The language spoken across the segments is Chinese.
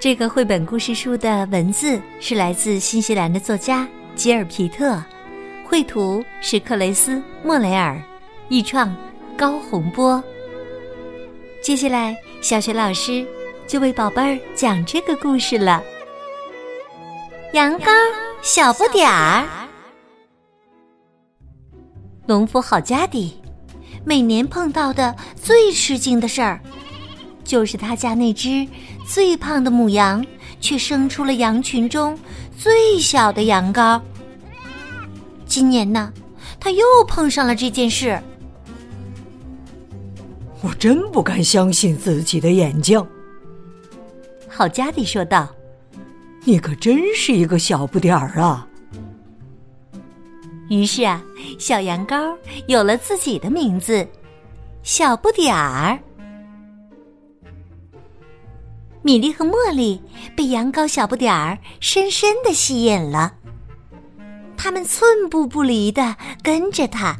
这个绘本故事书的文字是来自新西兰的作家吉尔皮特，绘图是克雷斯莫雷尔，译创高洪波。接下来，小雪老师就为宝贝儿讲这个故事了。羊羔小不点儿，农夫好家底，每年碰到的最吃惊的事儿，就是他家那只。最胖的母羊却生出了羊群中最小的羊羔。今年呢，他又碰上了这件事。我真不敢相信自己的眼睛。好家迪说道：“你可真是一个小不点儿啊！”于是啊，小羊羔有了自己的名字——小不点儿。米莉和茉莉被羊羔小不点儿深深的吸引了，他们寸步不离的跟着他。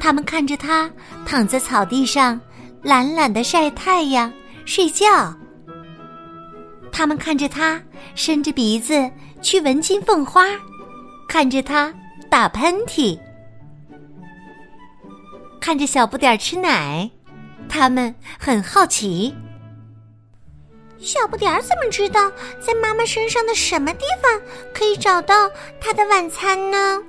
他们看着他躺在草地上，懒懒的晒太阳、睡觉。他们看着他伸着鼻子去闻金凤花，看着他打喷嚏，看着小不点儿吃奶，他们很好奇。小不点儿怎么知道在妈妈身上的什么地方可以找到他的晚餐呢？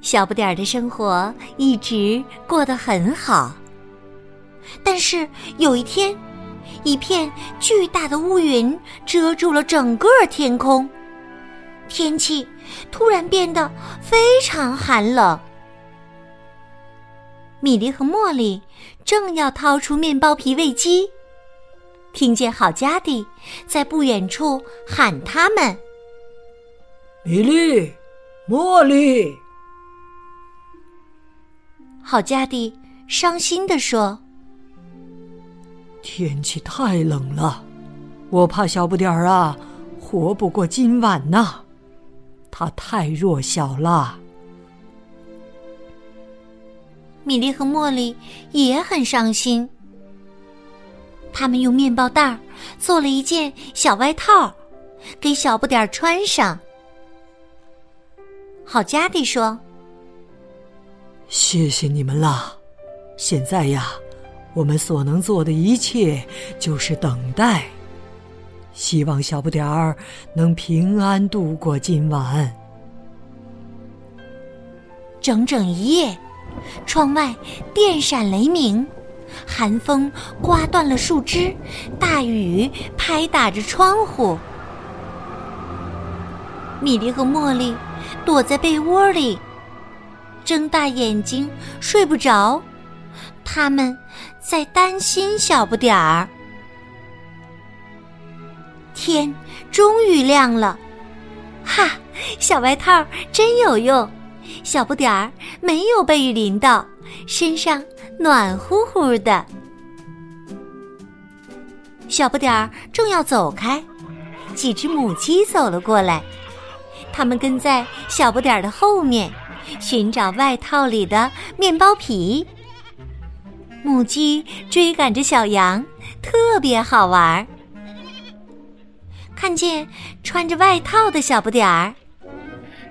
小不点儿的生活一直过得很好，但是有一天，一片巨大的乌云遮住了整个天空，天气突然变得非常寒冷。米莉和茉莉正要掏出面包皮喂鸡，听见好家弟在不远处喊他们：“米莉，茉莉。”好家弟伤心的说：“天气太冷了，我怕小不点儿啊活不过今晚呐，他太弱小了。”米莉和茉莉也很伤心。他们用面包袋儿做了一件小外套，给小不点儿穿上。好家蒂说：“谢谢你们啦！现在呀，我们所能做的一切就是等待，希望小不点儿能平安度过今晚。”整整一夜。窗外电闪雷鸣，寒风刮断了树枝，大雨拍打着窗户。米莉和茉莉躲在被窝里，睁大眼睛睡不着，他们在担心小不点儿。天终于亮了，哈，小外套真有用。小不点儿没有被雨淋到，身上暖乎乎的。小不点儿正要走开，几只母鸡走了过来，它们跟在小不点儿的后面，寻找外套里的面包皮。母鸡追赶着小羊，特别好玩儿。看见穿着外套的小不点儿。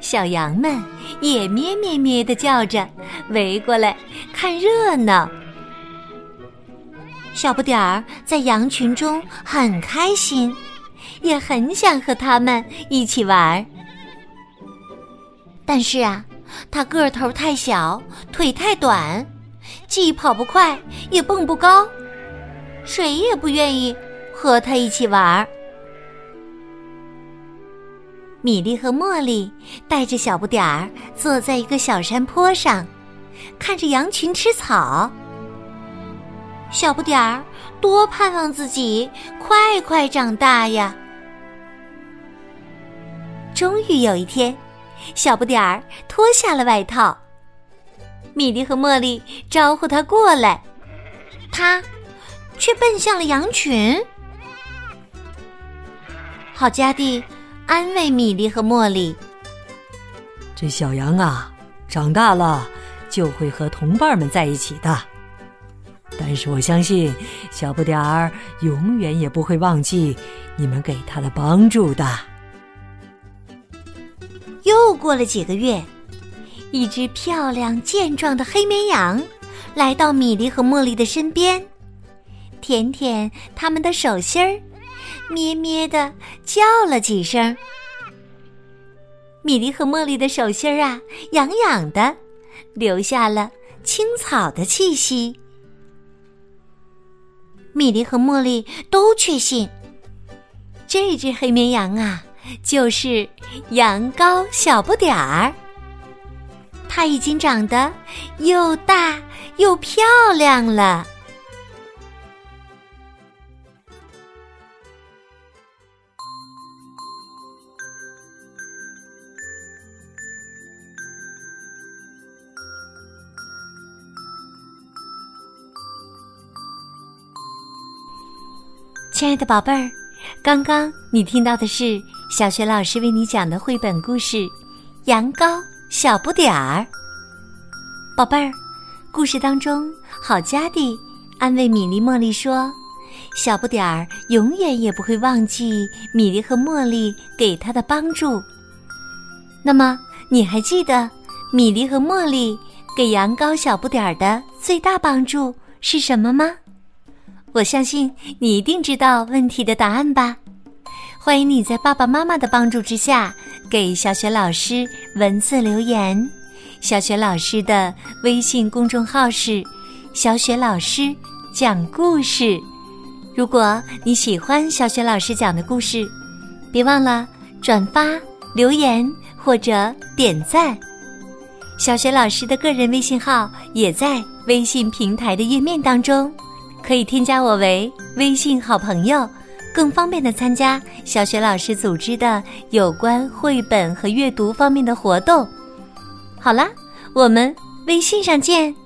小羊们也咩咩咩的叫着，围过来看热闹。小不点儿在羊群中很开心，也很想和他们一起玩。但是啊，他个头太小，腿太短，既跑不快，也蹦不高，谁也不愿意和他一起玩儿。米莉和茉莉带着小不点儿坐在一个小山坡上，看着羊群吃草。小不点儿多盼望自己快快长大呀！终于有一天，小不点儿脱下了外套。米莉和茉莉招呼他过来，他却奔向了羊群。好家弟安慰米莉和茉莉：“这小羊啊，长大了就会和同伴们在一起的。但是我相信，小不点儿永远也不会忘记你们给他的帮助的。”又过了几个月。一只漂亮健壮的黑绵羊来到米莉和茉莉的身边，舔舔他们的手心儿，咩咩的叫了几声。米莉和茉莉的手心儿啊，痒痒的，留下了青草的气息。米莉和茉莉都确信，这只黑绵羊啊，就是羊羔小不点儿。它已经长得又大又漂亮了。亲爱的宝贝儿，刚刚你听到的是小学老师为你讲的绘本故事《羊羔》。小不点儿，宝贝儿，故事当中，好家弟安慰米莉、茉莉说：“小不点儿永远也不会忘记米莉和茉莉给他的帮助。”那么，你还记得米莉和茉莉给羊羔小不点儿的最大帮助是什么吗？我相信你一定知道问题的答案吧。欢迎你在爸爸妈妈的帮助之下。给小雪老师文字留言，小雪老师的微信公众号是“小雪老师讲故事”。如果你喜欢小雪老师讲的故事，别忘了转发、留言或者点赞。小雪老师的个人微信号也在微信平台的页面当中，可以添加我为微信好朋友。更方便的参加小雪老师组织的有关绘本和阅读方面的活动。好啦，我们微信上见。